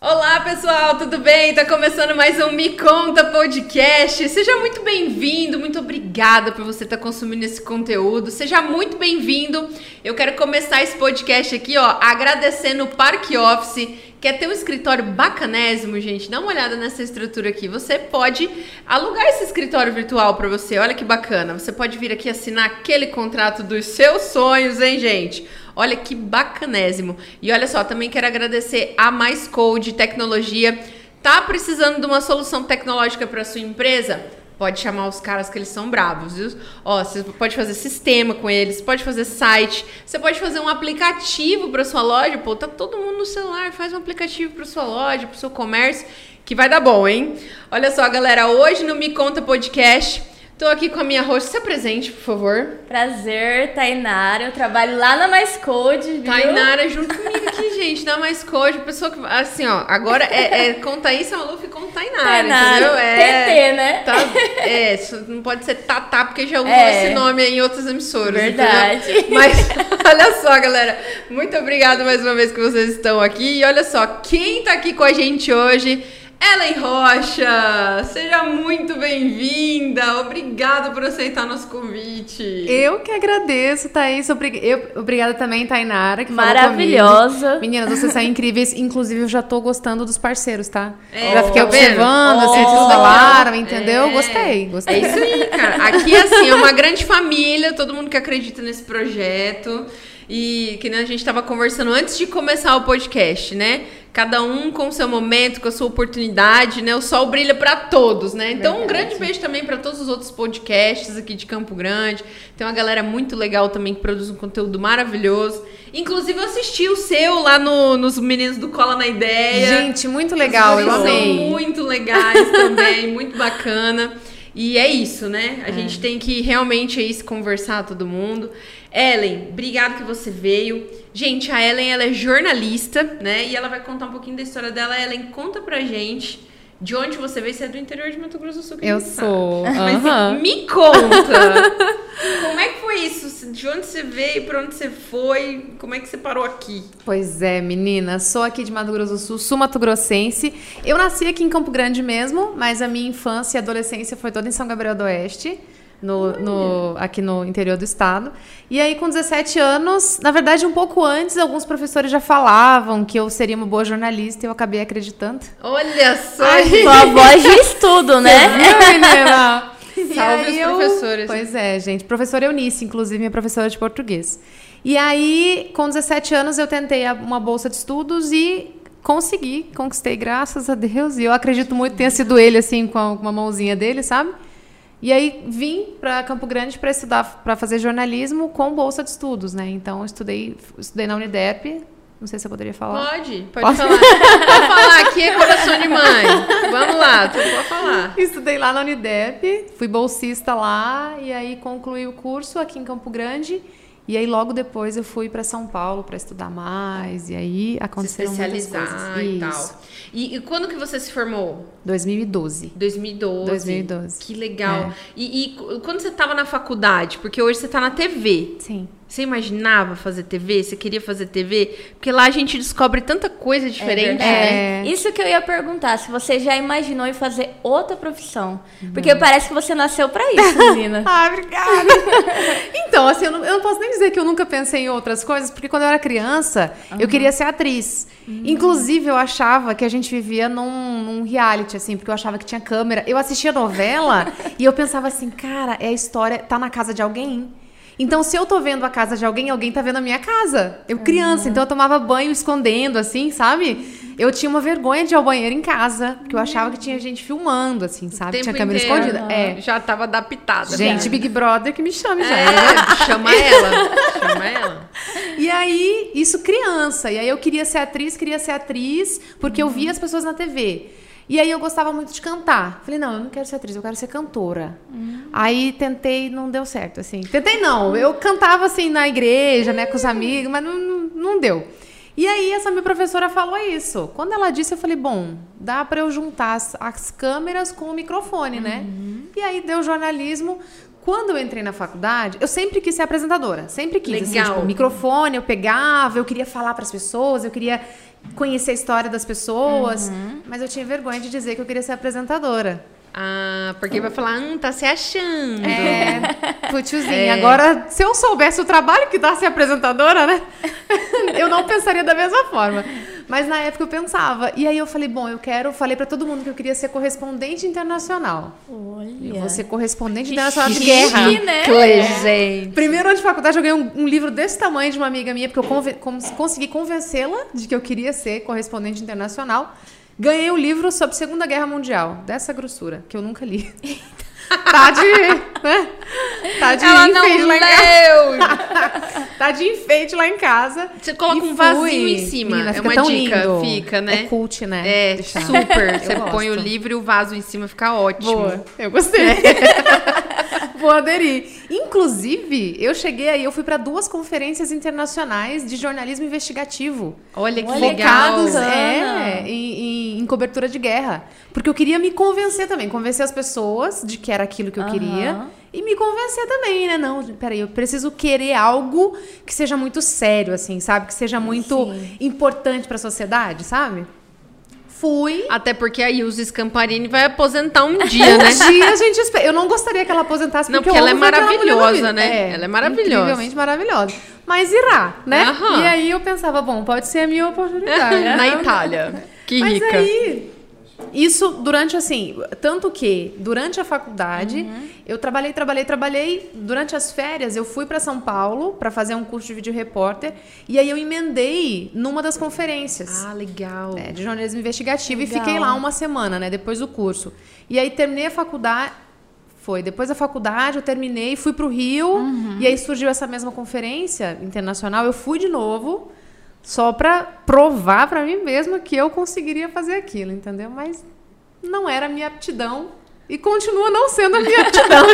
Olá pessoal, tudo bem? Tá começando mais um Me Conta Podcast. Seja muito bem-vindo, muito obrigada por você estar consumindo esse conteúdo. Seja muito bem-vindo. Eu quero começar esse podcast aqui, ó, agradecendo o Park Office. Quer ter um escritório bacanésimo, gente? Dá uma olhada nessa estrutura aqui. Você pode alugar esse escritório virtual para você. Olha que bacana. Você pode vir aqui assinar aquele contrato dos seus sonhos, hein, gente? Olha que bacanésimo. E olha só, também quero agradecer a Mais Code Tecnologia. Tá precisando de uma solução tecnológica para sua empresa? Pode chamar os caras que eles são bravos, viu? Ó, você pode fazer sistema com eles, pode fazer site, você pode fazer um aplicativo para sua loja. Pô, tá todo mundo no celular, faz um aplicativo para sua loja, para seu comércio, que vai dar bom, hein? Olha só, galera, hoje no Me Conta Podcast Tô aqui com a minha host. Se apresente, por favor. Prazer, Tainara. Eu trabalho lá na Mais Code, viu? Tainara junto comigo aqui, gente, na Mais Code. Pessoa que, assim, ó, agora é, é com Thaís Maluf e com Tainara, Tainara, entendeu? É, TT, né? Tá, é, não pode ser Tatá, porque já usou é, esse nome em outras emissoras. Verdade. Entendeu? Mas, olha só, galera. Muito obrigada mais uma vez que vocês estão aqui. E olha só, quem tá aqui com a gente hoje Ellen Rocha, seja muito bem-vinda. Obrigada por aceitar nosso convite. Eu que agradeço, Thaís. Obrig... Eu, obrigada também, Tainara, que Maravilhosa. Meninas, vocês são incríveis. Inclusive, eu já tô gostando dos parceiros, tá? É, já fiquei tá observando, oh, assim, vocês falaram, entendeu? É. Gostei, gostei. É isso aí, cara. Aqui, assim, é uma grande família, todo mundo que acredita nesse projeto. E que né, a gente estava conversando antes de começar o podcast, né? Cada um com o seu momento, com a sua oportunidade, né? O sol brilha para todos, né? Então, Verdade. um grande beijo também para todos os outros podcasts aqui de Campo Grande. Tem uma galera muito legal também que produz um conteúdo maravilhoso. Inclusive, eu assisti o seu lá no, nos Meninos do Cola na Ideia. Gente, muito legal, eu amei. São muito legais também, muito bacana. E é isso, né? A é. gente tem que realmente aí se conversar todo mundo. Ellen, obrigado que você veio. Gente, a Ellen ela é jornalista, né? E ela vai contar um pouquinho da história dela. Ellen, conta pra gente de onde você veio. Você é do interior de Mato Grosso do Sul. Eu sou. Mas me conta. como é que foi isso? De onde você veio, pra onde você foi? Como é que você parou aqui? Pois é, menina. Sou aqui de Mato Grosso do Sul, sul Mato Grossense. Eu nasci aqui em Campo Grande mesmo, mas a minha infância e adolescência foi toda em São Gabriel do Oeste no, no, aqui no interior do estado. E aí, com 17 anos, na verdade, um pouco antes, alguns professores já falavam que eu seria uma boa jornalista e eu acabei acreditando. Olha só! Sua voz diz tudo, né? Viu, menina? Salve os eu, professores. Pois é, gente. Professora Eunice, inclusive, minha professora de português. E aí, com 17 anos, eu tentei uma bolsa de estudos e consegui, conquistei, graças a Deus. E eu acredito muito que tenha sido ele, assim, com uma mãozinha dele, sabe? E aí vim para Campo Grande para estudar, para fazer jornalismo com bolsa de estudos, né? Então estudei, estudei na Unidep. Não sei se eu poderia falar. Pode, pode Posso? falar. pode falar, aqui é coração de mãe. Vamos lá, tu pode falar. Estudei lá na Unidep, fui bolsista lá e aí concluí o curso aqui em Campo Grande. E aí logo depois eu fui para São Paulo para estudar mais e aí aconteceram se especializar coisas. e tal. E, e, quando que você se formou? 2012. 2012. 2012. Que legal. É. E, e, quando você estava na faculdade, porque hoje você está na TV. Sim. Você imaginava fazer TV? Você queria fazer TV? Porque lá a gente descobre tanta coisa diferente, é né? Isso que eu ia perguntar, se você já imaginou em fazer outra profissão. Porque parece que você nasceu para isso, menina. ah, obrigada. então, assim, eu não, eu não, posso nem dizer que eu nunca pensei em outras coisas, porque quando eu era criança, uhum. eu queria ser atriz. Uhum. Inclusive, eu achava que a gente vivia num, num, reality, assim, porque eu achava que tinha câmera. Eu assistia novela e eu pensava assim, cara, é a história, tá na casa de alguém. Então, se eu tô vendo a casa de alguém, alguém tá vendo a minha casa. Eu criança, uhum. então eu tomava banho escondendo, assim, sabe? Eu tinha uma vergonha de ir ao banheiro em casa, porque eu achava que tinha gente filmando, assim, sabe? Tinha câmera inteiro, escondida. Uhum. É. Já tava adaptada. Gente, Big Brother que me chame já. É, chama ela. Chama ela. E aí, isso criança. E aí eu queria ser atriz, queria ser atriz, porque uhum. eu via as pessoas na TV. E aí eu gostava muito de cantar. Falei, não, eu não quero ser atriz, eu quero ser cantora. Hum. Aí tentei, não deu certo, assim. Tentei não, eu cantava assim na igreja, né, com os amigos, mas não, não, não deu. E aí essa minha professora falou isso. Quando ela disse, eu falei, bom, dá para eu juntar as, as, câmeras com o microfone, né? Uhum. E aí deu jornalismo. Quando eu entrei na faculdade, eu sempre quis ser apresentadora, sempre quis. Assim, Legal. tipo, microfone, eu pegava, eu queria falar para as pessoas, eu queria conhecer a história das pessoas, mas eu tinha vergonha de dizer que eu queria ser apresentadora. Ah, porque vai falar, hum, tá se achando. É, putiozinho. É. Agora, se eu soubesse o trabalho que dá ser apresentadora, né? eu não pensaria da mesma forma. Mas na época eu pensava. E aí eu falei, bom, eu quero. Falei pra todo mundo que eu queria ser correspondente internacional. Eu Olha. vou ser correspondente internacional de chique, guerra. né? Que gente. Primeiro ano de faculdade, eu ganhei um, um livro desse tamanho de uma amiga minha, porque eu conven- cons- consegui convencê-la de que eu queria ser correspondente internacional. Ganhei o livro sobre Segunda Guerra Mundial, dessa grossura, que eu nunca li. tá de. Né? Tá de Ela não enfeite lá em casa. leu. Tá de enfeite lá em casa. Você coloca um vasinho fui. em cima. Menina, é uma dica. lindo. Fica, né? É cult, né? É, Deixar. super. Eu Você põe o gosto. livro e o vaso em cima, fica ótimo. Boa, eu gostei. Vou aderir. Inclusive, eu cheguei aí, eu fui para duas conferências internacionais de jornalismo investigativo. Olha que Olha, legal. Focados é, em, em- em cobertura de guerra. Porque eu queria me convencer também, convencer as pessoas de que era aquilo que eu Aham. queria. E me convencer também, né? Não, peraí, eu preciso querer algo que seja muito sério, assim, sabe? Que seja muito Sim. importante para a sociedade, sabe? Fui. Até porque a Ilse Scamparini vai aposentar um dia, né? Um dia a gente espera. Eu não gostaria que ela aposentasse Não, porque, porque eu ela é maravilhosa, né? Ela é maravilhosa. Incrivelmente maravilhosa. Mas irá, né? Aham. E aí eu pensava, bom, pode ser a minha oportunidade. Na Itália. Que Mas rica. aí, isso durante assim, tanto que durante a faculdade, Uhum. eu trabalhei, trabalhei, trabalhei. Durante as férias, eu fui para São Paulo para fazer um curso de vídeo repórter e aí eu emendei numa das conferências. Ah, legal. É, de jornalismo investigativo Legal. e fiquei lá uma semana, né, depois do curso. E aí terminei a faculdade, foi depois da faculdade eu terminei, fui pro Rio Uhum. e aí surgiu essa mesma conferência internacional, eu fui de novo só para provar para mim mesma que eu conseguiria fazer aquilo, entendeu? Mas não era a minha aptidão e continua não sendo a minha aptidão.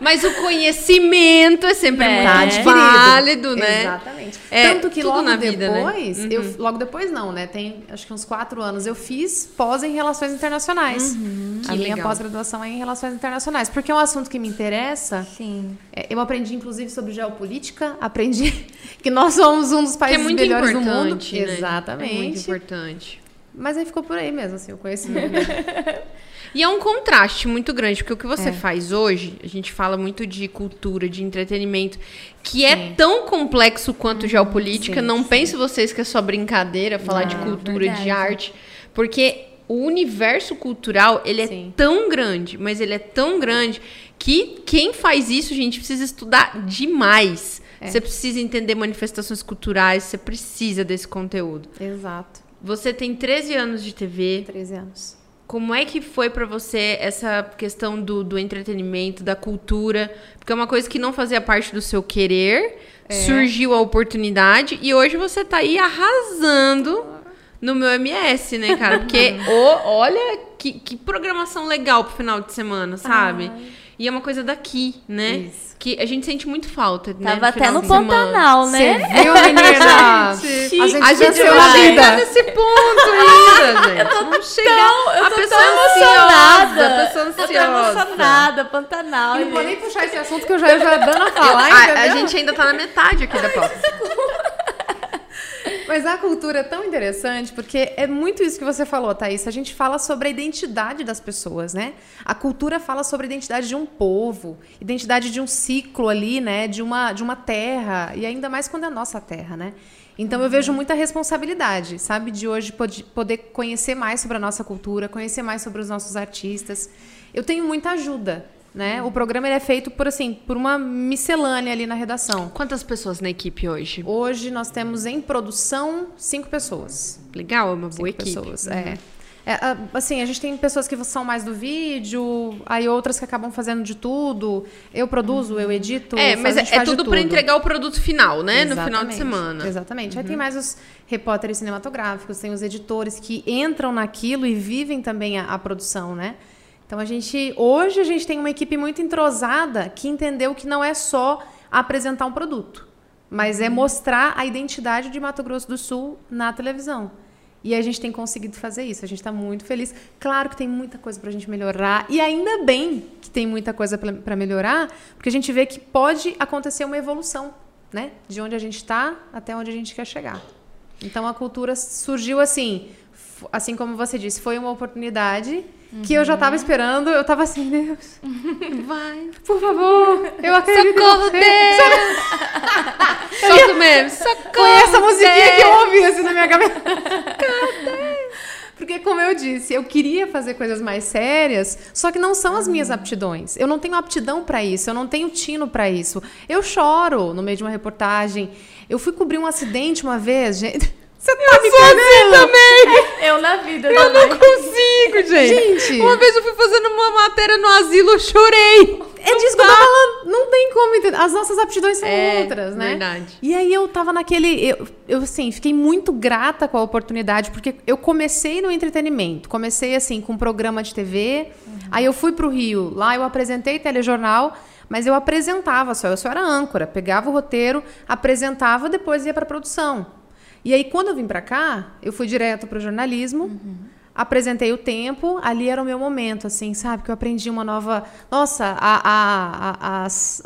Mas o conhecimento é sempre É. muito válido, né? Exatamente. É, Tanto que logo na vida, né? depois, eu, logo depois não, né? Tem acho que uns quatro anos, eu fiz pós em relações internacionais. a Uhum. que minha pós-graduação é em relações internacionais, porque é um assunto que me interessa. Sim. É, Eu aprendi, inclusive, sobre geopolítica, aprendi que nós somos um dos Que é países muito melhores do mundo. né? Exatamente. É muito importante. Mas aí ficou por aí mesmo, assim, o conhecimento. E é um contraste muito grande, porque o que É. você faz hoje, a gente fala muito de cultura, de entretenimento, que é tão complexo quanto geopolítica. Uhum. sim, não pense vocês que é só brincadeira falar de Não, cultura, verdade. de arte, porque o universo cultural, ele é Sim. tão grande, mas ele é tão grande que quem faz isso, gente, precisa estudar demais. É. Você precisa entender manifestações culturais, você precisa desse conteúdo. Exato. Você tem 13 anos de TV, 13 anos. Como é que foi pra você essa questão do, do entretenimento, da cultura? Porque é uma coisa que não fazia parte do seu querer, surgiu a oportunidade e hoje você tá aí arrasando no meu MS, né, cara? Porque ô, olha que, que programação legal pro final de semana, sabe? E é uma coisa daqui, né? Isso. Que a gente sente muito falta, né? Tava até final no. Pantanal, né? Você viu, menina? Gente, a gente a gente vida. nesse ponto ainda, gente. Eu tô não chega. eu a tô pessoa tão ansiosa, emocionada. a pessoa Eu tô ansiosa. emocionada, Pantanal. Não vou nem puxar esse assunto que eu já ia já dando a falar, a, a gente ainda tá na metade aqui da pauta. Mas a cultura é tão interessante porque é muito isso que você falou, Thaís. A gente fala sobre a identidade das pessoas, né? A cultura fala sobre a identidade de um povo, identidade de um ciclo ali, né? De uma, de uma terra, e ainda mais quando é a nossa terra, né? Então eu vejo muita responsabilidade, sabe? De hoje pod- poder conhecer mais sobre a nossa cultura, conhecer mais sobre os nossos artistas. Eu tenho muita ajuda, né? O programa ele é feito por assim, por uma miscelânea ali na redação. Quantas pessoas na equipe hoje? Hoje nós temos em produção cinco pessoas. Legal, é uma boa Cinco equipe. pessoas, é. É, a- assim, a gente tem pessoas que são mais do vídeo, aí outras que acabam fazendo de tudo. Eu produzo, eu edito. É, mas é, é tudo pra entregar o produto final, né? No final de Exatamente, semana. Uhum. Exatamente. Aí tem mais os repórteres cinematográficos, tem os editores que entram naquilo e vivem também a, a produção, né? Então a gente. Hoje a gente tem uma equipe muito entrosada que entendeu que não é só apresentar um produto, mas Uhum. é mostrar a identidade de Mato Grosso do Sul na televisão. E a gente tem conseguido fazer isso. A gente está muito feliz. Claro que tem muita coisa para a gente melhorar. E ainda bem que tem muita coisa para melhorar, porque a gente vê que pode acontecer uma evolução, né? De onde a gente está até onde a gente quer chegar. Então a cultura surgiu assim, assim como você disse, foi uma oportunidade que eu já estava uhum. esperando. Eu estava assim, Deus, vai, por favor, eu acredito. Socorro, Deus! Solta mesmo, socorro, Foi essa musiquinha Deus. que eu ouvi assim na minha cabeça. Porque, como eu disse, eu queria fazer coisas mais sérias, só que não são as minhas aptidões. Eu não tenho aptidão para isso, eu não tenho tino para isso. Eu choro no meio de uma reportagem. Eu fui cobrir um acidente uma vez, gente. Você tá eu me sou assim também. Eu na vida Eu também. não consigo, gente. Gente. Uma vez eu fui fazendo uma matéria no asilo, eu chorei. É disso que eu tô falando. Não tem como entender. As nossas aptidões são é, outras, né? Verdade. E aí eu tava naquele. Eu, eu, assim, fiquei muito grata com a oportunidade, porque eu comecei no entretenimento. Comecei, assim, com um programa de TV. Uhum. Aí eu fui pro Rio. Lá eu apresentei telejornal. Mas eu apresentava só, eu só era âncora, pegava o roteiro, apresentava, depois ia para produção. E aí, quando eu vim para cá, eu fui direto para o jornalismo. Uhum. Apresentei o tempo, ali era o meu momento, assim, sabe? Que eu aprendi uma nova. Nossa, a, a, a, as,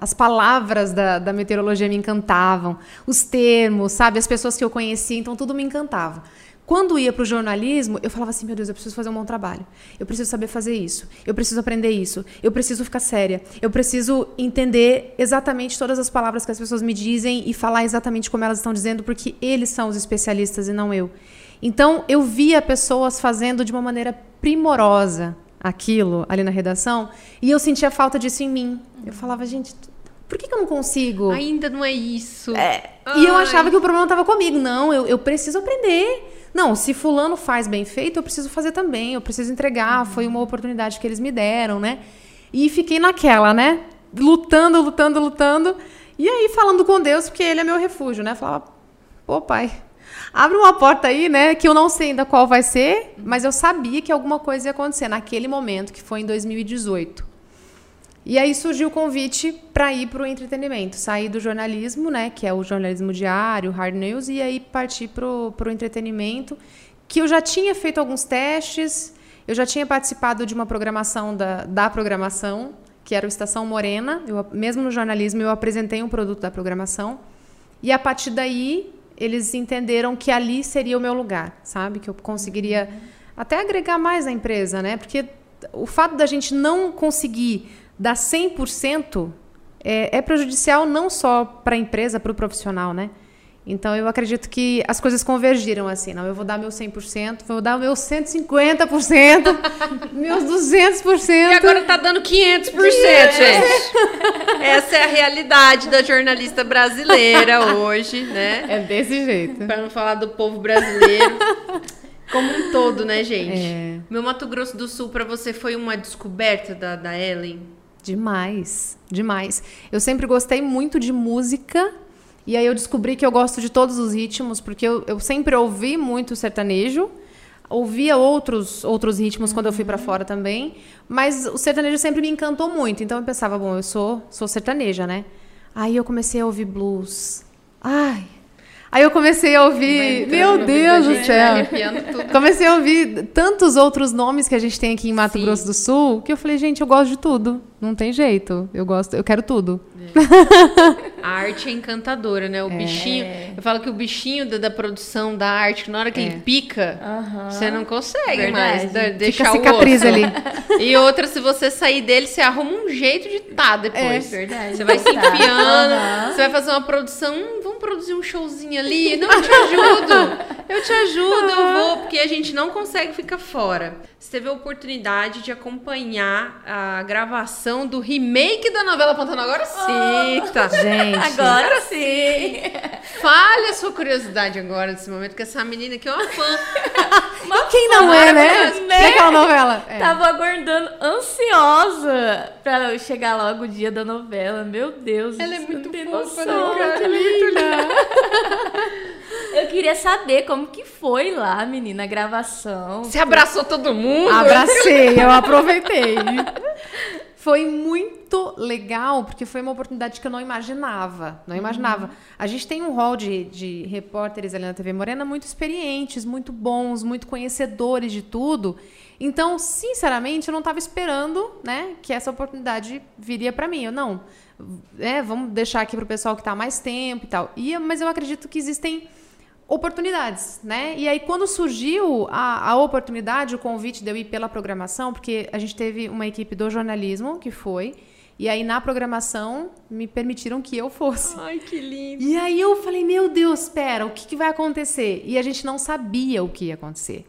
as palavras da, da meteorologia me encantavam, os termos, sabe? As pessoas que eu conhecia, então tudo me encantava. Quando ia para o jornalismo, eu falava assim: meu Deus, eu preciso fazer um bom trabalho. Eu preciso saber fazer isso. Eu preciso aprender isso. Eu preciso ficar séria. Eu preciso entender exatamente todas as palavras que as pessoas me dizem e falar exatamente como elas estão dizendo, porque eles são os especialistas e não eu. Então, eu via pessoas fazendo de uma maneira primorosa aquilo ali na redação e eu sentia falta disso em mim. Eu falava, gente, por que, que eu não consigo? Ainda não é isso. É. E eu achava que o problema estava comigo. Não, eu, eu preciso aprender. Não, se fulano faz bem feito, eu preciso fazer também, eu preciso entregar, uhum. foi uma oportunidade que eles me deram, né? E fiquei naquela, né? Lutando, lutando, lutando. E aí falando com Deus, porque ele é meu refúgio, né? Falava, pô, pai, abre uma porta aí, né? Que eu não sei ainda qual vai ser, mas eu sabia que alguma coisa ia acontecer naquele momento, que foi em 2018. E aí surgiu o convite para ir para o entretenimento, sair do jornalismo, né, que é o jornalismo diário, hard news, e aí partir para o entretenimento, que eu já tinha feito alguns testes, eu já tinha participado de uma programação da, da programação, que era o Estação Morena, eu, mesmo no jornalismo eu apresentei um produto da programação, e a partir daí eles entenderam que ali seria o meu lugar, sabe, que eu conseguiria até agregar mais na empresa, né, porque o fato da gente não conseguir dar 100% é, é prejudicial não só para a empresa, para o profissional, né? Então eu acredito que as coisas convergiram assim, não, eu vou dar meu 100%, vou dar o meu 150%, meus 200%. E agora tá dando 500%, gente. Essa é a realidade da jornalista brasileira hoje, né? É desse jeito. Para não falar do povo brasileiro. Como um todo, né, gente? É. Meu Mato Grosso do Sul para você foi uma descoberta da, da Ellen? Demais, demais. Eu sempre gostei muito de música. E aí eu descobri que eu gosto de todos os ritmos, porque eu, eu sempre ouvi muito sertanejo. Ouvia outros, outros ritmos uhum. quando eu fui para fora também. Mas o sertanejo sempre me encantou muito. Então eu pensava, bom, eu sou, sou sertaneja, né? Aí eu comecei a ouvir blues. Ai, Aí eu comecei a ouvir, meu Deus do céu. Comecei a ouvir tantos outros nomes que a gente tem aqui em Mato Sim. Grosso do Sul, que eu falei, gente, eu gosto de tudo. Não tem jeito. Eu gosto, eu quero tudo. A arte é encantadora, né? O é. bichinho. Eu falo que o bichinho da, da produção da arte, na hora que é. ele pica, você não consegue Verdade. mais deixar Fica o cicatriz osso. ali. E outra, se você sair dele, você arruma um jeito de estar tá depois. É verdade. Você vai se enfiando, você vai fazer uma produção, hum, vamos produzir um showzinho ali. Não, eu te ajudo. Eu te ajudo, eu vou, porque a gente não consegue ficar fora. Você teve a oportunidade de acompanhar a gravação do remake da novela Pantanal. Agora sim, oh, tá. Gente. Agora sim. Fale a sua curiosidade agora nesse momento, que essa menina aqui é uma fã. uma Quem não é, né? né? Que é aquela novela? É. Tava aguardando ansiosa pra chegar logo o dia da novela. Meu Deus. Ela é muito fofa, né, cara? Ela é muito linda. Eu queria saber como que foi lá, menina, a gravação. Você abraçou todo mundo? Abracei, eu aproveitei. foi muito legal, porque foi uma oportunidade que eu não imaginava. Não imaginava. A gente tem um hall de, de repórteres ali na TV Morena muito experientes, muito bons, muito conhecedores de tudo. Então, sinceramente, eu não estava esperando né, que essa oportunidade viria para mim. Eu não. É, vamos deixar aqui para o pessoal que está há mais tempo e tal. E, mas eu acredito que existem oportunidades, né? E aí quando surgiu a, a oportunidade, o convite de eu ir pela programação, porque a gente teve uma equipe do jornalismo que foi, e aí na programação me permitiram que eu fosse. Ai, que lindo. E aí eu falei, meu Deus, espera, o que, que vai acontecer? E a gente não sabia o que ia acontecer.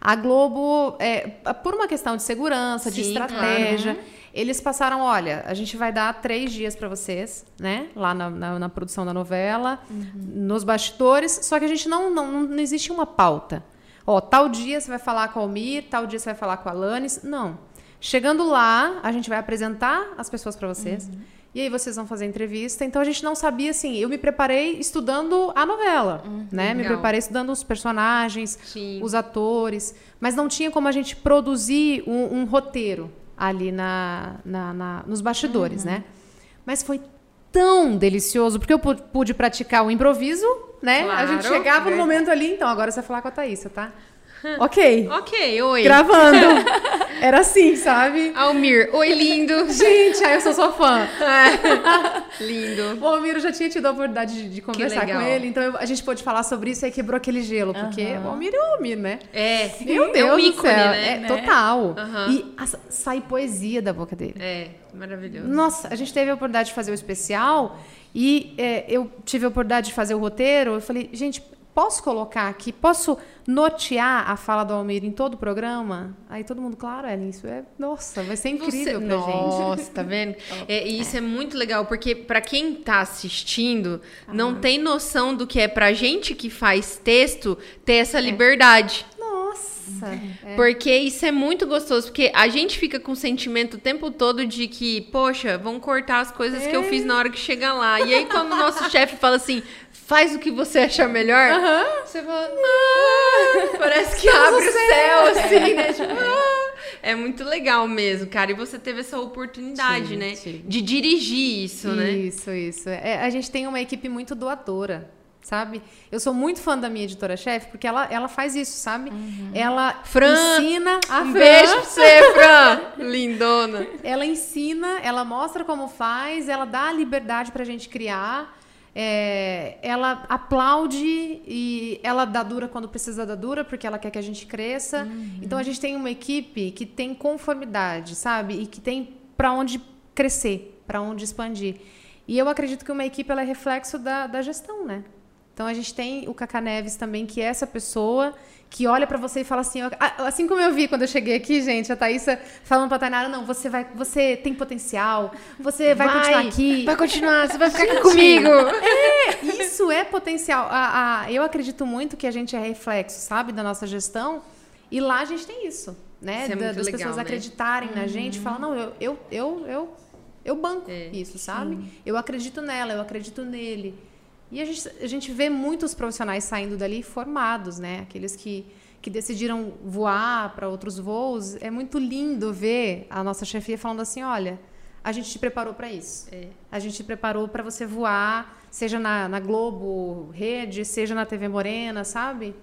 A Globo, é, por uma questão de segurança, de Sim, estratégia, claro. Eles passaram, olha, a gente vai dar três dias para vocês, né? Lá na, na- na produção da novela, nos bastidores, só que a gente não, não, não existe uma pauta. Ó, tal dia você vai falar com a Almir, tal dia você vai falar com a Alanis. Não. Chegando lá, a gente vai apresentar as pessoas para vocês. E aí vocês vão fazer entrevista. Então a gente não sabia assim. Eu me preparei estudando a novela, né? Me Legal. preparei estudando os personagens, Sim. os atores, mas não tinha como a gente produzir um, um roteiro ali na, na- na- nos bastidores, né? Mas foi tão delicioso, porque eu pu- pude praticar o improviso, né? a gente Claro. chegava no momento ali, então agora você vai falar com a Thaísa, tá? ok. Ok, oi. Gravando. Era assim, sabe? Almir, oi, lindo. Gente, aí eu sou sua fã. lindo. O Almiro já tinha tido a oportunidade de, de conversar com ele, então eu- a gente pôde falar sobre isso e aí quebrou aquele gelo, porque o Almiro é o Almiro, né? É, Meu é Deus um do ícone, céu, né? é total. E a- sai poesia da boca dele. É, maravilhoso. Nossa, a gente teve a oportunidade de fazer o especial e é, eu tive a oportunidade de fazer o roteiro. Eu falei, gente, posso colocar aqui, posso notear a fala do Almir em todo o programa? Aí todo mundo, claro, Ellen, isso é, nossa, vai ser incrível Você- pra gente. Nossa, tá vendo? É, e isso é muito legal, porque pra quem tá assistindo, não tem noção do que é pra gente que faz texto ter essa liberdade. Nossa. É. Porque isso é muito gostoso, porque a gente fica com o sentimento o tempo todo de que, poxa, vão cortar as coisas que eu fiz na hora que chegar lá. E aí, quando o nosso chefe fala assim, faz o que você achar melhor, você fala, ah, parece que abre o céu, assim, né? Tipo, ah. É muito legal mesmo, cara. E você teve essa oportunidade, Tive, né? tive. De dirigir isso, né? Isso, isso. É, a gente tem uma equipe muito doadora, sabe? Eu sou muito fã da minha editora-chefe, porque ela, ela faz isso, sabe? Ela Fran, ensina a Um Fran, beijo pra você, Fran! Lindona. Ela ensina, ela mostra como faz, ela dá a liberdade pra gente criar. é, ela aplaude e ela dá dura quando precisa dar dura, porque ela quer que a gente cresça. Então a gente tem uma equipe que tem conformidade, sabe? E que tem pra onde crescer, pra onde expandir. E eu acredito que uma equipe ela é reflexo da, da gestão, né? Então a gente tem o Cacá Neves também, que é essa pessoa que olha pra você e fala assim, assim como eu vi quando eu cheguei aqui, gente, a Thaísa falando pra Tainara, não, você vai, você tem potencial, você vai, continuar aqui. Vai continuar, você vai ficar aqui comigo. É, isso é potencial. A- a- eu acredito muito que a gente é reflexo, sabe, da nossa gestão. E lá a gente tem isso, né? Isso é Da- das legal, pessoas né? acreditarem na gente, falar, não, eu, eu, eu, eu, eu banco É, isso, sabe? Eu acredito nela, eu acredito nele. E a gente, a gente vê muitos profissionais saindo dali formados, né? Aqueles que, que decidiram voar para outros voos. É muito lindo ver a nossa chefia falando assim: olha, a gente te preparou para isso. É. A gente te preparou para você voar, seja na, na Globo Rede, seja na TV Morena, sabe?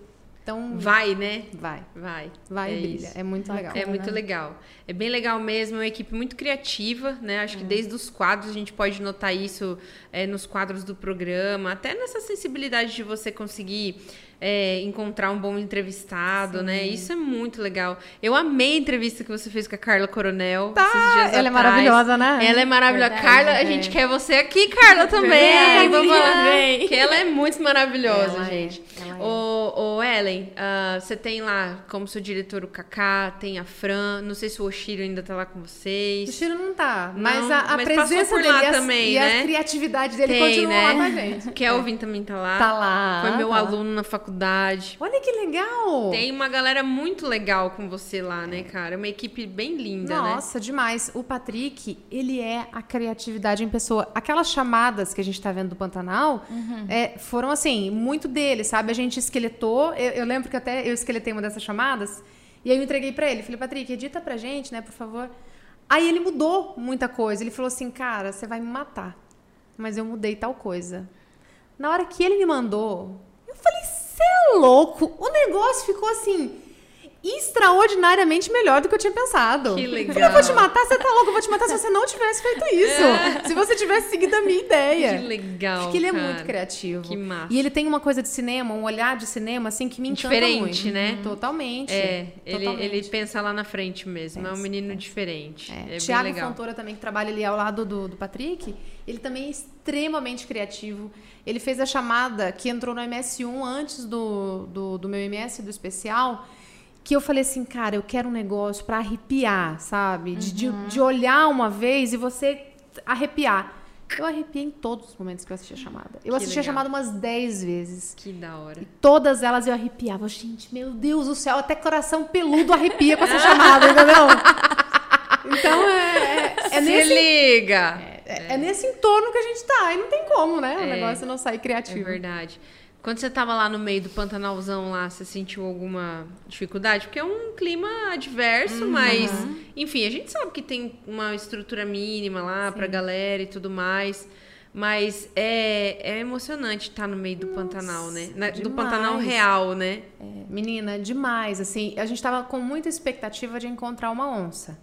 Então, Vai, né? vai. Vai. Vai é e brilha. isso. É muito legal. É muito legal. É bem legal mesmo, é uma equipe muito criativa, né? Acho que desde os quadros a gente pode notar isso é, nos quadros do programa, até nessa sensibilidade de você conseguir é, encontrar um bom entrevistado, né? Isso é muito legal. Eu amei a entrevista que você fez com a Carla Coronel. Tá, esses dias ela é atrás. maravilhosa, né? Ela é maravilhosa. Verdade, Carla, a é. gente quer você aqui, Carla, também. Verdade, Vamos lá. Que ela é muito maravilhosa, Ela é, gente. ela é. Ô, ô, Ellen, ah, você tem lá como seu diretor o Kaká, tem a Fran, não sei se o Oshiro ainda tá lá com O vocês. Chiro não tá, Não, mas a, a mas presença dele lá e, as- também, e né? a criatividade dele Tem, continua né? lá com a gente. O Kelvin também tá lá. Tá lá. Foi meu tá lá. aluno na faculdade. Olha que legal! Tem uma galera muito legal com você lá, né, cara? Uma equipe bem linda, né? Nossa, demais. O Patrick, ele é a criatividade em pessoa. Aquelas chamadas que a gente tá vendo do Pantanal Uhum. é, foram, assim, muito dele, sabe? A gente esqueletou. Eu, eu lembro que até eu esqueletei uma dessas chamadas. E aí eu entreguei pra ele. Falei, Patrick, edita pra gente, né, por favor. Aí ele mudou muita coisa. Ele falou assim, cara, você vai me matar. Mas eu mudei tal coisa. Na hora que ele me mandou, eu falei, você é louco? O negócio ficou assim extraordinariamente melhor do que eu tinha pensado. Que legal. Eu falei, eu vou te matar, você tá louco, eu vou te matar se você não tivesse feito isso. Se você tivesse seguido a minha ideia. Que legal. Porque ele é cara. muito criativo. Que massa. E ele tem uma coisa de cinema, um olhar de cinema, assim, que me encanta Diferente, muito. né? Totalmente. É, ele, Totalmente. ele pensa lá na frente mesmo. é um Pensa, menino diferente. É, É, Tiago legal. Fontoura também, que trabalha ali ao lado do, do Patrick, ele também é extremamente criativo. Ele fez a chamada que entrou no MS1 antes do, do, do meu MS, do especial, que eu falei assim, cara, eu quero um negócio pra arrepiar, sabe? De, de, Uhum. de olhar uma vez e você arrepiar. Eu arrepiei em todos os momentos que eu assisti a chamada. Eu Que assisti a legal. chamada umas 10 vezes. Que da hora. E todas elas eu arrepiava. Gente, meu Deus do céu, até coração peludo arrepia com essa chamada, entendeu? Então é, é, é Se nesse, liga! é, é nesse entorno que a gente tá. E não tem como, né? O É. negócio não sair É criativo. verdade. Quando você tava lá no meio do Pantanalzão lá, você sentiu alguma dificuldade? Porque é um clima adverso, Uhum. mas enfim, a gente sabe que tem uma estrutura mínima lá pra galera e tudo mais. Mas é, é emocionante estar no meio do Pantanal, né? Na- do. Pantanal real, né? É, menina, demais. Assim, a gente tava com muita expectativa de encontrar uma onça.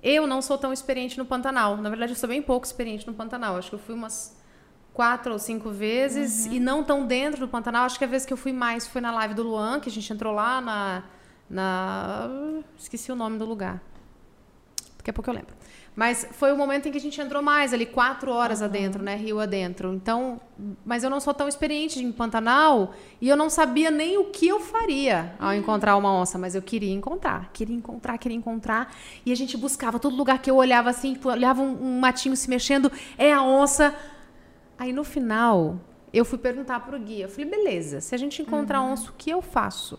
Eu não sou tão experiente no Pantanal. Na verdade, eu sou bem pouco experiente no Pantanal. Acho que eu fui umas quatro ou cinco vezes e não tão dentro do Pantanal. Acho que a vez que eu fui mais foi na live do Luan, que a gente entrou lá na. na... Esqueci o nome do lugar. Daqui a pouco eu lembro. Mas foi o momento em que a gente entrou mais, ali, quatro horas adentro, né? Rio adentro. Então, mas eu não sou tão experiente em Pantanal e eu não sabia nem o que eu faria ao encontrar uma onça, mas eu queria encontrar, queria encontrar, queria encontrar. E a gente buscava todo lugar que eu olhava assim, tipo, olhava um, um matinho se mexendo, é a onça. Aí no final, eu fui perguntar pro guia, eu falei, beleza, se a gente encontrar onça, o que eu faço?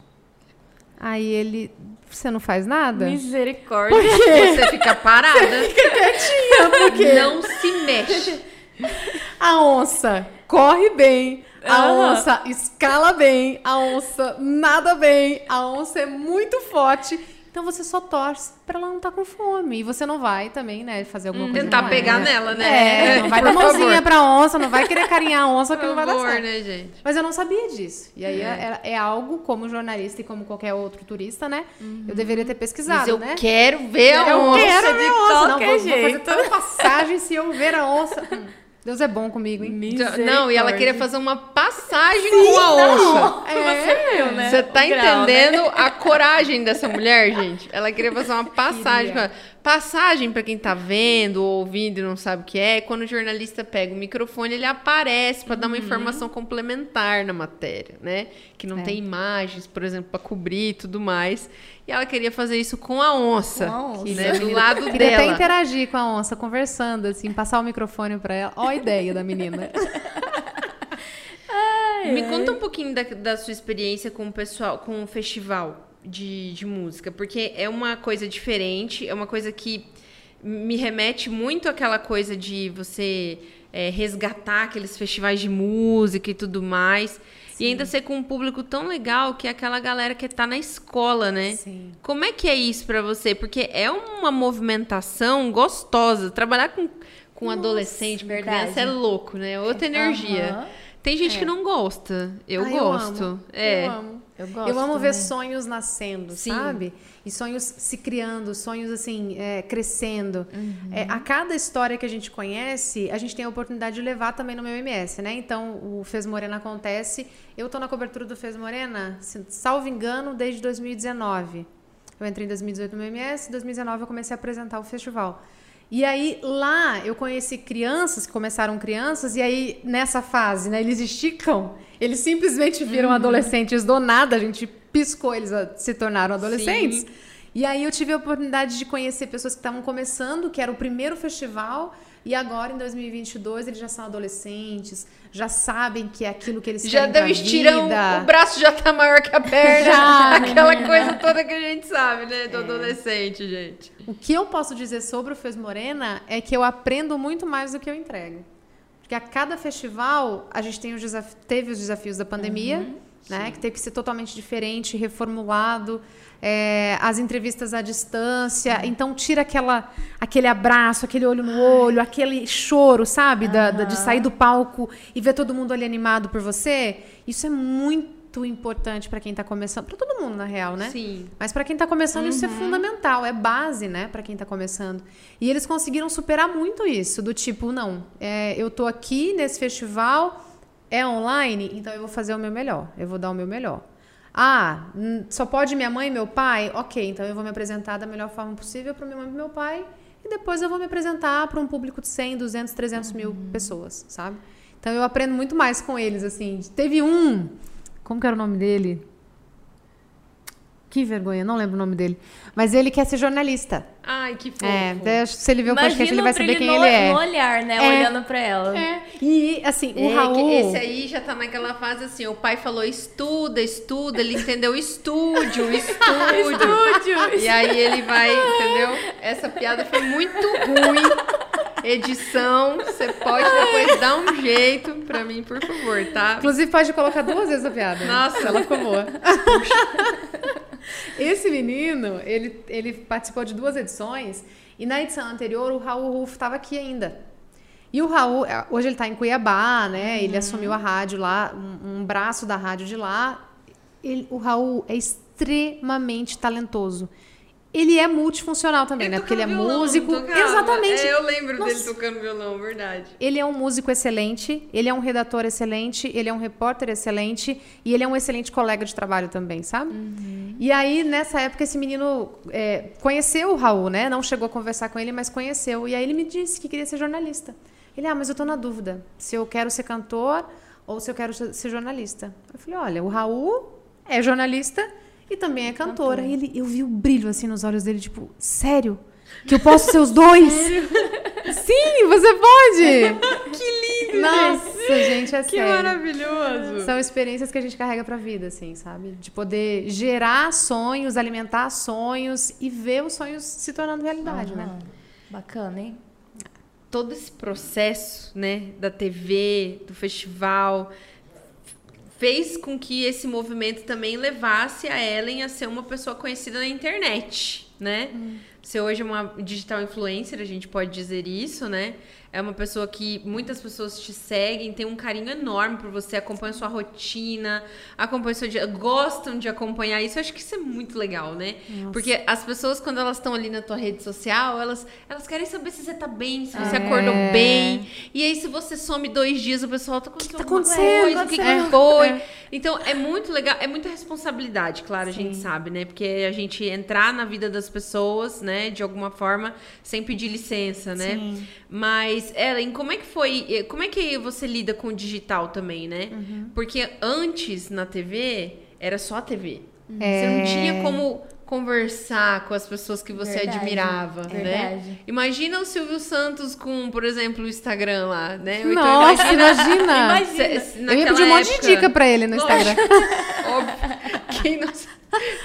Aí ele, você não faz nada? Misericórdia. Você fica parada. Quietinha, porque Não se mexe. A onça corre bem, a Aham. onça escala bem, a onça nada bem, a onça é muito forte. Então você só torce pra ela não estar com fome. E você não vai também, né, fazer alguma coisa. Tentar pegar né? nela, né? É, não vai dar mãozinha favor. pra onça, não vai querer carinhar a onça que não vai dar certo. né, gente? Mas eu não sabia disso. E aí é, é algo, como jornalista e como qualquer outro turista, né? Eu deveria ter pesquisado, Mas eu né? quero ver a Eu onça. quero ver a onça. Não, vou, vou fazer toda passagem se eu ver a onça. Hum, Deus é bom comigo, hein? Não, e ela queria fazer uma passagem com a onça. Você viu, né? Você tá grau, né? entendendo a coragem dessa mulher, gente? Ela queria fazer uma passagem. Queria. Passagem, pra quem tá vendo ou ouvindo e não sabe o que é, quando o jornalista pega o microfone, ele aparece pra dar uma informação complementar na matéria, né? Que não É. tem imagens, por exemplo, pra cobrir e tudo mais. E ela queria fazer isso com a onça, Com a onça. né? Do lado Queria até dela. interagir com a onça, conversando, assim, passar o microfone pra ela. Ó a ideia da menina. Me conta um pouquinho da, da sua experiência com o pessoal, com o festival de, de música, porque é uma coisa diferente, é uma coisa que me remete muito àquela coisa de você é, resgatar aqueles festivais de música e tudo mais. E ainda ser com um público tão legal que é aquela galera que tá na escola, né? Sim. Como é que é isso pra você? Porque é uma movimentação gostosa. Trabalhar com, com adolescente, com criança é louco, né? Outra energia. Aham. Tem gente que não gosta. Eu Ah, gosto. amo. É. Eu amo. Eu gosto Eu amo ver também. sonhos nascendo, Sim. sabe? E sonhos se criando, sonhos assim, é, crescendo. Uhum. É, a cada história que a gente conhece, a gente tem a oportunidade de levar também no meu MS, né? Então, o Fez Morena acontece. Eu tô na cobertura do Fez Morena, salvo engano, desde 2019. Eu entrei em 2018 no meu MS, em 2019 eu comecei a apresentar o festival. E aí, lá, eu conheci crianças que começaram crianças, e aí, nessa fase, né, eles esticam, eles simplesmente viram adolescentes. Do nada, a gente piscou, eles ah, se tornaram adolescentes. E aí eu tive a oportunidade de conhecer pessoas que estavam começando, que era o primeiro festival, e agora, em 2022, eles já são adolescentes, já sabem que é aquilo que eles Já querem deu pra estirão, vida. o braço já tá maior que a perna. Já, Aquela menina. coisa toda que a gente sabe, né? Do adolescente, gente. O que eu posso dizer sobre o Fez Morena é que eu aprendo muito mais do que eu entrego. Porque a cada festival a gente tem os teve os desafios da pandemia, né? Que teve que ser totalmente diferente, reformulado. É, as entrevistas à distância. Então, tira aquela, aquele abraço, aquele olho no olho, aquele choro, sabe? Da, da- de sair do palco e ver todo mundo ali animado por você. Isso é muito importante para quem está começando. Para todo mundo, na real, né? Sim. Mas para quem está começando, isso é fundamental, é base, né, para quem está começando. E eles conseguiram superar muito isso, do tipo, não, é, eu tô aqui nesse festival, é online, então eu vou fazer o meu melhor, eu vou dar o meu melhor. Ah, hum, só pode minha mãe e meu pai? Ok, então eu vou me apresentar da melhor forma possível para minha mãe e meu pai, e depois eu vou me apresentar para um público de 100, 200, 300 mil pessoas, sabe? Então eu aprendo muito mais com eles, assim. Teve um, como que era o nome dele? Que vergonha, não lembro o nome dele. Mas ele quer ser jornalista. Ai, que fofo. É, acho que se ele ver o podcast, ele Imagina vai saber quem no, ele é. no olhar, né? É. Olhando pra ela. É. E, assim, o É, que Raul... esse aí já tá naquela fase assim, o pai falou estuda, estuda, ele entendeu estúdio, estúdio. Estúdio. E aí ele vai, entendeu? Essa piada foi muito ruim. Edição, você pode depois dar um jeito pra mim, por favor, tá? Inclusive, pode colocar duas vezes a piada. Nossa. ela ficou boa. Esse menino, ele, ele participou de duas edições e na edição anterior o Raul Rufo estava aqui ainda. E o Raul, eh, hoje ele está em Cuiabá, né? Ele assumiu a rádio lá, um, um braço da rádio de lá. Ele- o Raul é extremamente talentoso. Ele é multifuncional também, Ele né? Porque ele é violão, músico. tocava? Exatamente. É, eu lembro dele Nossa. tocando violão, verdade. Ele é um músico excelente, ele é um redator excelente, ele é um repórter excelente e ele é um excelente colega de trabalho também, sabe? E aí, nessa época, esse menino é, conheceu o Raul, né? Não chegou a conversar com ele, mas conheceu. E aí ele me disse que queria ser jornalista. Ele, ah, mas eu tô na dúvida se eu quero ser cantor ou se eu quero ser jornalista. Eu falei, olha, o Raul é jornalista e também é cantora. E ele, eu vi o brilho assim nos olhos dele, tipo, sério? Que eu posso ser os dois? Sim, você pode! Que lindo, Nossa, gente, é Que sério. maravilhoso. São experiências que a gente carrega pra vida, assim, sabe? De poder gerar sonhos, alimentar sonhos e ver os sonhos se tornando realidade, né? Aham. Bacana, hein? todo esse processo, né, da TV, do festival, fez com que esse movimento também levasse a Ellen a ser uma pessoa conhecida na internet, né? Você hoje é uma digital influencer, a gente pode dizer isso, né? É uma pessoa que muitas pessoas te seguem, tem um carinho enorme por você, acompanha sua rotina, acompanha seu dia, gostam de acompanhar isso. Eu acho que isso é muito legal, né? Porque as pessoas, quando elas estão ali na tua rede social, elas, elas querem saber se você tá bem, se você É. acordou bem. E aí, se você some dois dias, o pessoal tá acontecendo tá alguma acontecendo? coisa, o que, que É. foi? É. Então, é muito legal, é muita responsabilidade, claro, a gente sabe, né? Porque a gente entrar na vida das pessoas, né, de alguma forma, sem pedir licença, né? Sim. Mas, Ellen, como é que foi? eh, Como é que você lida com o digital também, né? Uhum. Porque antes, na TV, era só a TV. Você É. não tinha como conversar com as pessoas que você Verdade, admirava, né? verdade. Imagina o Silvio Santos com, por exemplo, o Instagram lá, né? Então Nossa, imagina! Imagina. Eu ia pedir um monte de época- dica pra ele no. Instagram. Óbvio.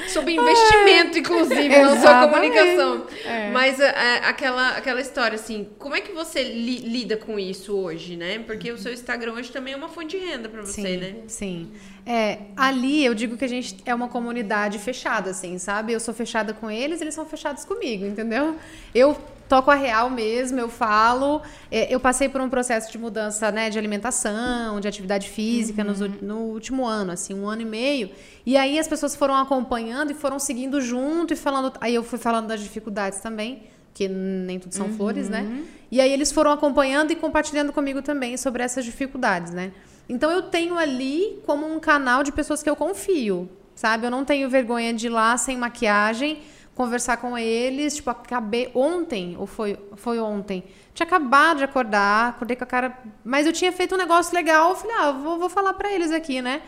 Sobre investimento, inclusive, não só Exatamente. comunicação. É. Mas a- a- aquela, aquela história, assim, como é que você li- lida com isso hoje, né? Porque o seu Instagram hoje também é uma fonte de renda pra você, sim, né? Sim. É, ali eu digo que a gente é uma comunidade fechada, assim, sabe? Eu sou fechada com eles, eles são fechados comigo, entendeu? Eu toco a real mesmo, eu falo. É, eu passei por um processo de mudança, né, de alimentação, de atividade física nos u- no último ano, assim, um ano e meio. E aí as pessoas foram acompanhando e foram seguindo junto e falando. Aí eu fui falando das dificuldades também. Que nem tudo são flores, né? E aí eles foram acompanhando e compartilhando comigo também sobre essas dificuldades, né? Então eu tenho ali como um canal de pessoas que eu confio, sabe? Eu não tenho vergonha de ir lá sem maquiagem, conversar com eles. Tipo, acabei ontem, ou foi, foi ontem. Tinha acabado de acordar, acordei com a cara. Mas eu tinha feito um negócio legal. Eu falei, ah, vou, vou falar pra eles aqui, né?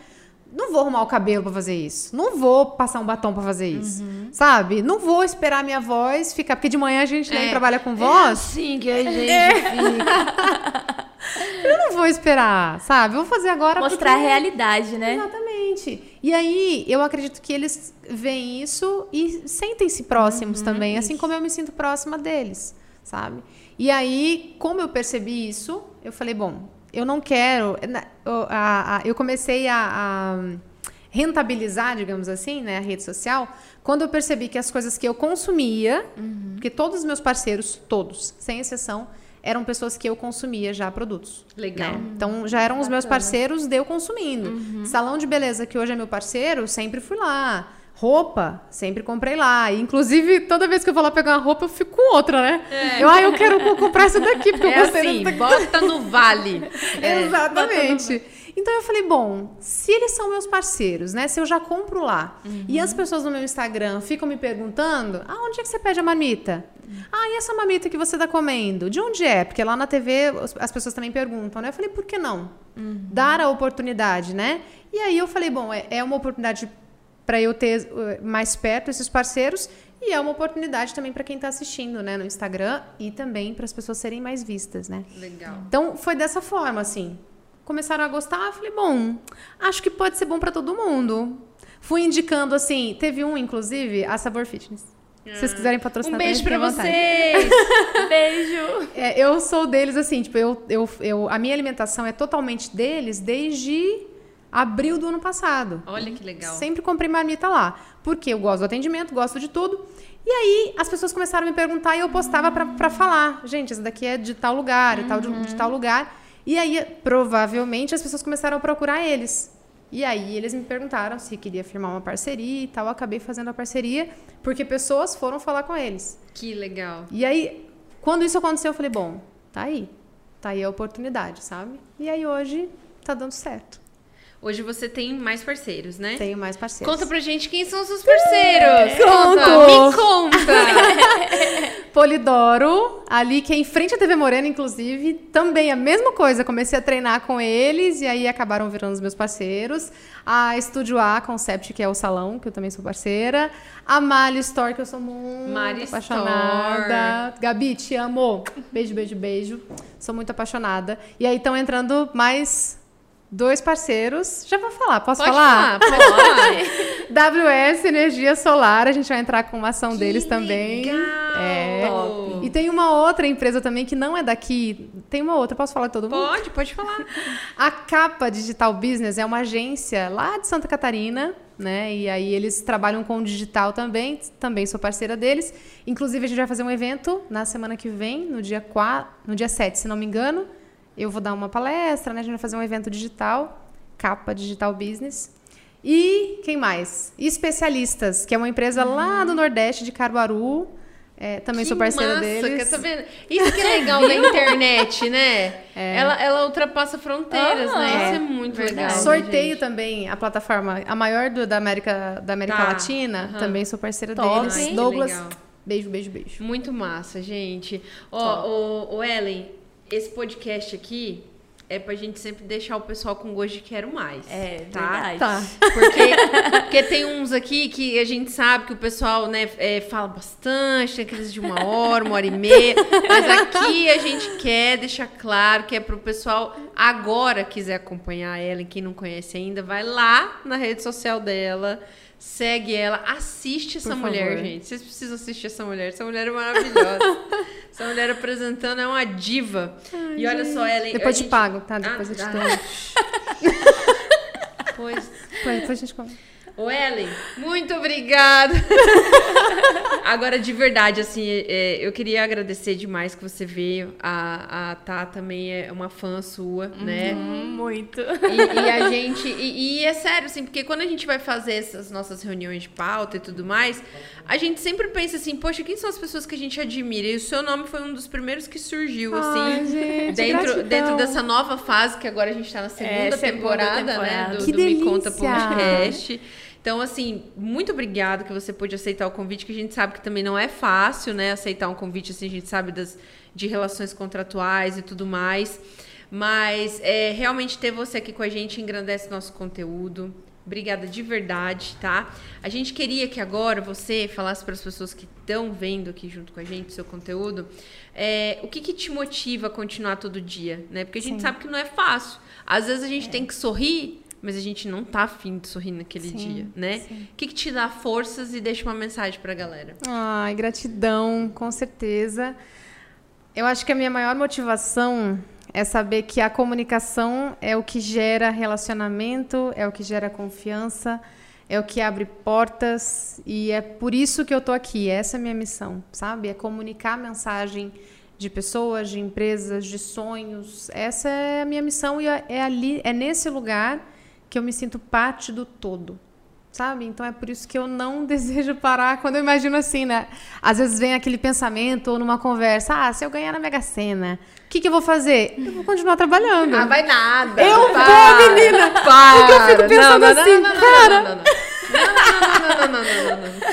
Não vou arrumar o cabelo pra fazer isso. Não vou passar um batom pra fazer isso. Sabe? Não vou esperar minha voz ficar. Porque de manhã a gente nem É. trabalha com voz. Sim, que a gente fica. Eu não vou esperar, sabe? Eu vou fazer agora Mostrar a porque- realidade, né? Exatamente. E aí, eu acredito que eles veem isso e sentem-se próximos também, assim como eu me sinto próxima deles, sabe? E aí, como eu percebi isso, eu falei, bom, eu não quero. Eu, comecei a, a- rentabilizar, digamos assim, né, a rede social, quando eu percebi que as coisas que eu consumia, Uhum. porque todos os meus parceiros, todos, sem exceção, eram pessoas que eu consumia já produtos. Legal. né? Então já eram os meus Bacana. parceiros de eu consumindo. Uhum. Salão de beleza, que hoje é meu parceiro, sempre fui lá. Roupa, sempre comprei lá. E, inclusive, toda vez que eu vou lá pegar uma roupa, eu fico com outra, né? Eu, ah, eu quero co- comprar essa daqui, porque eu É gostei assim, dessa bota no vale. É. Exatamente. Então eu falei, bom, se eles são meus parceiros, né? Se eu já compro lá e as pessoas no meu Instagram ficam me perguntando: ah, onde é que você pede a marmita? Ah, e essa marmita que você tá comendo? De onde é? Porque lá na TV as- as pessoas também perguntam, né? Eu falei, por que não? Dar a oportunidade, né? E aí eu falei, bom, é, é uma oportunidade para eu ter uh, mais perto esses parceiros e é uma oportunidade também para quem está assistindo, né, no Instagram e também para as pessoas serem mais vistas, né? Legal. Então foi dessa forma, assim. Começaram a gostar, eu falei, bom, acho que pode ser bom pra todo mundo. Fui indicando, assim, teve um, inclusive, a Sabor Fitness. Se vocês quiserem patrocinar Um beijo pra vocês. Beijo. É, eu sou deles, assim, tipo, eu, eu, eu, a minha alimentação é totalmente deles desde abril do ano passado. Olha que legal. Sempre comprei marmita lá. Porque eu gosto do atendimento, gosto de tudo. E aí as pessoas começaram a me perguntar e eu postava pra, pra falar. Gente, esse daqui é de tal lugar, é tal de, de tal lugar. E aí, provavelmente, as pessoas começaram a procurar eles. E aí eles me perguntaram se queria firmar uma parceria e tal. Eu acabei fazendo a parceria porque pessoas foram falar com eles. Que legal. E aí, quando isso aconteceu, eu falei, bom, tá aí. Tá aí a oportunidade, sabe? E aí hoje tá dando certo. Hoje você tem mais parceiros, né? Tenho mais parceiros. Conta pra gente quem são os seus parceiros. Conto. Conta, me conta. Polidoro, ali que é em frente à TV Morena, inclusive, também a mesma coisa. Comecei a treinar com eles e aí acabaram virando os meus parceiros. A Estúdio A Concept, que é o salão, que eu também sou parceira. A Mali Store, que eu sou muito Mali apaixonada. Gabi, te amo. Beijo, beijo, beijo. Sou muito apaixonada. E aí estão entrando mais dois parceiros. Já vou falar, posso Pode falar? falar, pode falar. WS Energia Solar, a gente vai entrar com uma ação deles também. legal. É. Top. E tem uma outra empresa também que não é daqui. Tem uma outra, posso falar todo mundo? Pode, pode falar. A Capa Digital Business é uma agência lá de Santa Catarina, né? E aí eles trabalham com digital também, também sou parceira deles. Inclusive a gente vai fazer um evento na semana que vem, no dia 4, no dia 7, se não me engano. Eu vou dar uma palestra, né? A gente vai fazer um evento digital, Capa Digital Business. E quem mais? Especialistas, que é uma empresa lá do Nordeste de Caruaru. É, também Que sou parceira massa, deles. que tá vendo? Isso que é legal da internet, né? Ela, ela ultrapassa fronteiras, né? Aham. Isso é muito Verdade. legal. né, Sorteio gente? também, a plataforma, a maior do- da América, da América Tá, Latina, aham. também sou parceira Top, deles. hein? Douglas, beijo, beijo, beijo. Muito massa, gente. Ó, o, o Ellen, esse podcast aqui é pra gente sempre deixar o pessoal com gosto de quero mais. É, tá? verdade. Tá. Porque, porque tem uns aqui que a gente sabe que o pessoal né, é, fala bastante, tem aqueles de uma hora, uma hora e meia. Mas aqui a gente quer deixar claro que é pro pessoal agora quiser acompanhar ela, e quem não conhece ainda, vai lá na rede social dela. Segue ela, assiste essa Por mulher, favor. gente. Vocês precisam assistir essa mulher. Essa mulher é maravilhosa. essa mulher apresentando é uma diva. e olha só, Ellen. Depois a te gente- pago, tá? Depois Ah, eu te ah. dou. Pois. Depois, depois a gente conta. Ô, Ellen, muito obrigada. Agora, de verdade, assim, é, eu queria agradecer demais que você veio. A, a Tá também é uma fã sua, né? Hum, muito. E, e a gente. E, e é sério, assim, porque quando a gente vai fazer essas nossas reuniões de pauta e tudo mais, a gente sempre pensa assim, poxa, quem são as pessoas que a gente admira? E o seu nome foi um dos primeiros que surgiu, assim. Ai, gente, dentro, gratidão. dentro dessa nova fase, que agora a gente tá na segunda, É, segunda temporada, né? temporada. Do, Que do Me Conta! Podcast. Então, assim, muito obrigada que você pôde aceitar o convite, que a gente sabe que também não é fácil, né? Aceitar um convite, assim, a gente sabe das, de relações contratuais e tudo mais. Mas é, realmente ter você aqui com a gente engrandece nosso conteúdo. Obrigada de verdade, tá? A gente queria que agora você falasse para as pessoas que estão vendo aqui junto com a gente o seu conteúdo, é, o que, que te motiva a continuar todo dia, né? Porque a gente Sim. sabe que não é fácil. Às vezes a gente tem que sorrir, mas a gente não tá afim de sorrir naquele Sim, dia, né? O que, que te dá forças e deixa uma mensagem pra galera? Ai, gratidão, com certeza. Eu acho que a minha maior motivação É saber que a comunicação é o que gera relacionamento, é o que gera confiança, é o que abre portas e é por isso que eu tô aqui. Essa é a minha missão, sabe? É comunicar a mensagem de pessoas, de empresas, de sonhos. Essa é a minha missão e é, é ali, é nesse lugar que eu me sinto parte do todo. Sabe? Então é por isso que eu não desejo parar quando eu imagino assim, né? Às vezes vem aquele pensamento ou numa conversa: ah, se eu ganhar na Mega Sena, o que, que eu vou fazer? Eu vou continuar trabalhando. Ah, vai nada. Eu para, vou, menina! Para. Porque eu fico pensando não, não, assim, não, não, cara. Não, não, não, não, não, não, não, não.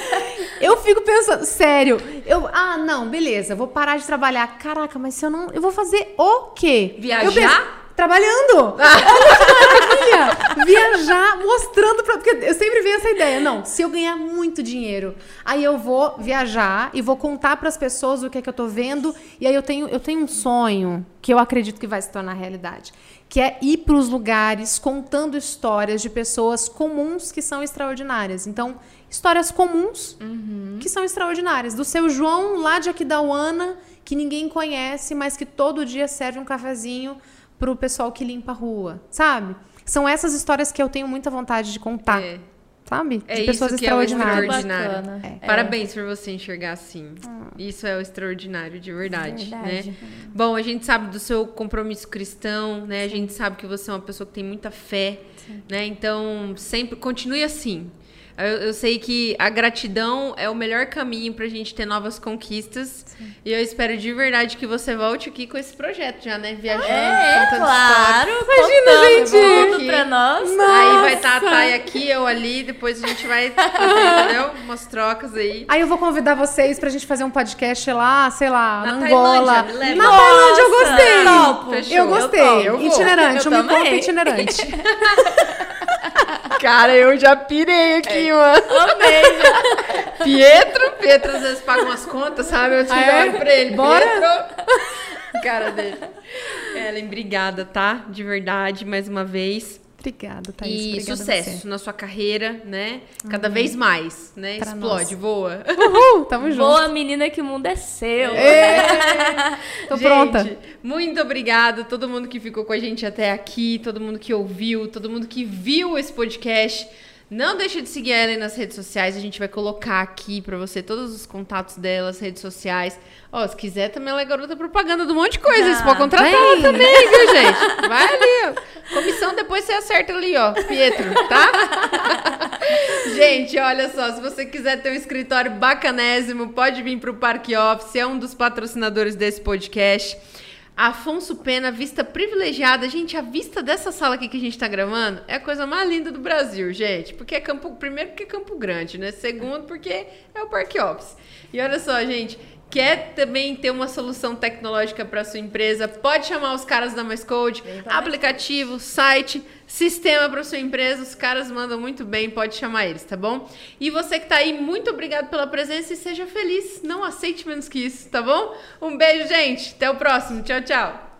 Eu fico pensando, sério, eu, ah, não, beleza, vou parar de trabalhar. Caraca, mas se eu não, eu vou fazer o quê? Viajar? Trabalhando. Maravilha! Viajar, mostrando pra, porque eu sempre venho essa ideia, não, se eu ganhar muito dinheiro, aí eu vou viajar e vou contar pras pessoas o que é que eu tô vendo, e aí eu tenho, eu tenho um sonho que eu acredito que vai se tornar realidade, que é ir pros lugares contando histórias de pessoas comuns que são extraordinárias. Então, histórias comuns que são extraordinárias. Do seu João lá de Aquidauana, que ninguém conhece, mas que todo dia serve um cafezinho pro pessoal que limpa a rua, sabe? São essas histórias que eu tenho muita vontade de contar, É. sabe? De É isso pessoas que é o extraordinárias. extraordinário. Bacana. É. Parabéns por você enxergar assim. Isso é o extraordinário de verdade, Verdade. né? Bom, a gente sabe do seu compromisso cristão, né? A gente sabe que você é uma pessoa que tem muita fé, né? Então, sempre continue assim. Eu, eu sei que a gratidão é o melhor caminho pra gente ter novas conquistas. E eu espero de verdade que você volte aqui com esse projeto já, né? Viajando, É, contando claro. Imagina, contando gente. tudo pra nós. Aí vai estar a Thay aqui, eu ali, depois a gente vai fazer, entendeu? Umas trocas aí. Aí eu vou convidar vocês pra gente fazer um podcast lá, sei lá, Na Angola. Tailândia. Na Tailândia eu Nossa, gostei. topo. Eu gostei. Eu eu vou. itinerante, Eu me conta itinerante. Cara, eu já pirei aqui, mano. Amei. Pietro, Pietro às vezes paga umas contas, sabe? Eu te Ah, é? olho pra ele. Bora? Pietro. Cara dele. Ellen, obrigada, tá? De verdade, mais uma vez. Obrigada, Thaís. e Obrigada sucesso na sua carreira, né? Cada vez mais, né? Pra Explode, nós. voa. Uhul, tamo junto. Boa menina que o mundo é seu. Tô Gente, pronta. Muito obrigada a todo mundo que ficou com a gente até aqui, todo mundo que ouviu, todo mundo que viu esse podcast. Não deixe de seguir a Ellen nas redes sociais, a gente vai colocar aqui pra você todos os contatos dela, as redes sociais. Ó, se quiser também ela é garota propaganda de um monte de coisa, Ah, você pode contratar ela também, viu, gente? Vai ali, ó. Comissão depois você acerta ali, ó, Pietro, tá? Gente, olha só, se você quiser ter um escritório bacanésimo, pode vir para o Parque Office, é um dos patrocinadores desse podcast. Afonso Pena, vista privilegiada. Gente, a vista dessa sala aqui que a gente tá gravando é a coisa mais linda do Brasil, gente. Porque é Campo. Primeiro, porque é Campo Grande, né? Segundo, porque é o Parque Office. E olha só, gente. Quer também ter uma solução tecnológica para sua empresa? Pode chamar os caras da Mais Code, aplicativo, site, sistema para sua empresa. Os caras mandam muito bem, pode chamar eles, tá bom? E você que tá aí, muito obrigado pela presença e seja feliz. Não aceite menos que isso, tá bom? Um beijo, gente. Até o próximo. Tchau, tchau.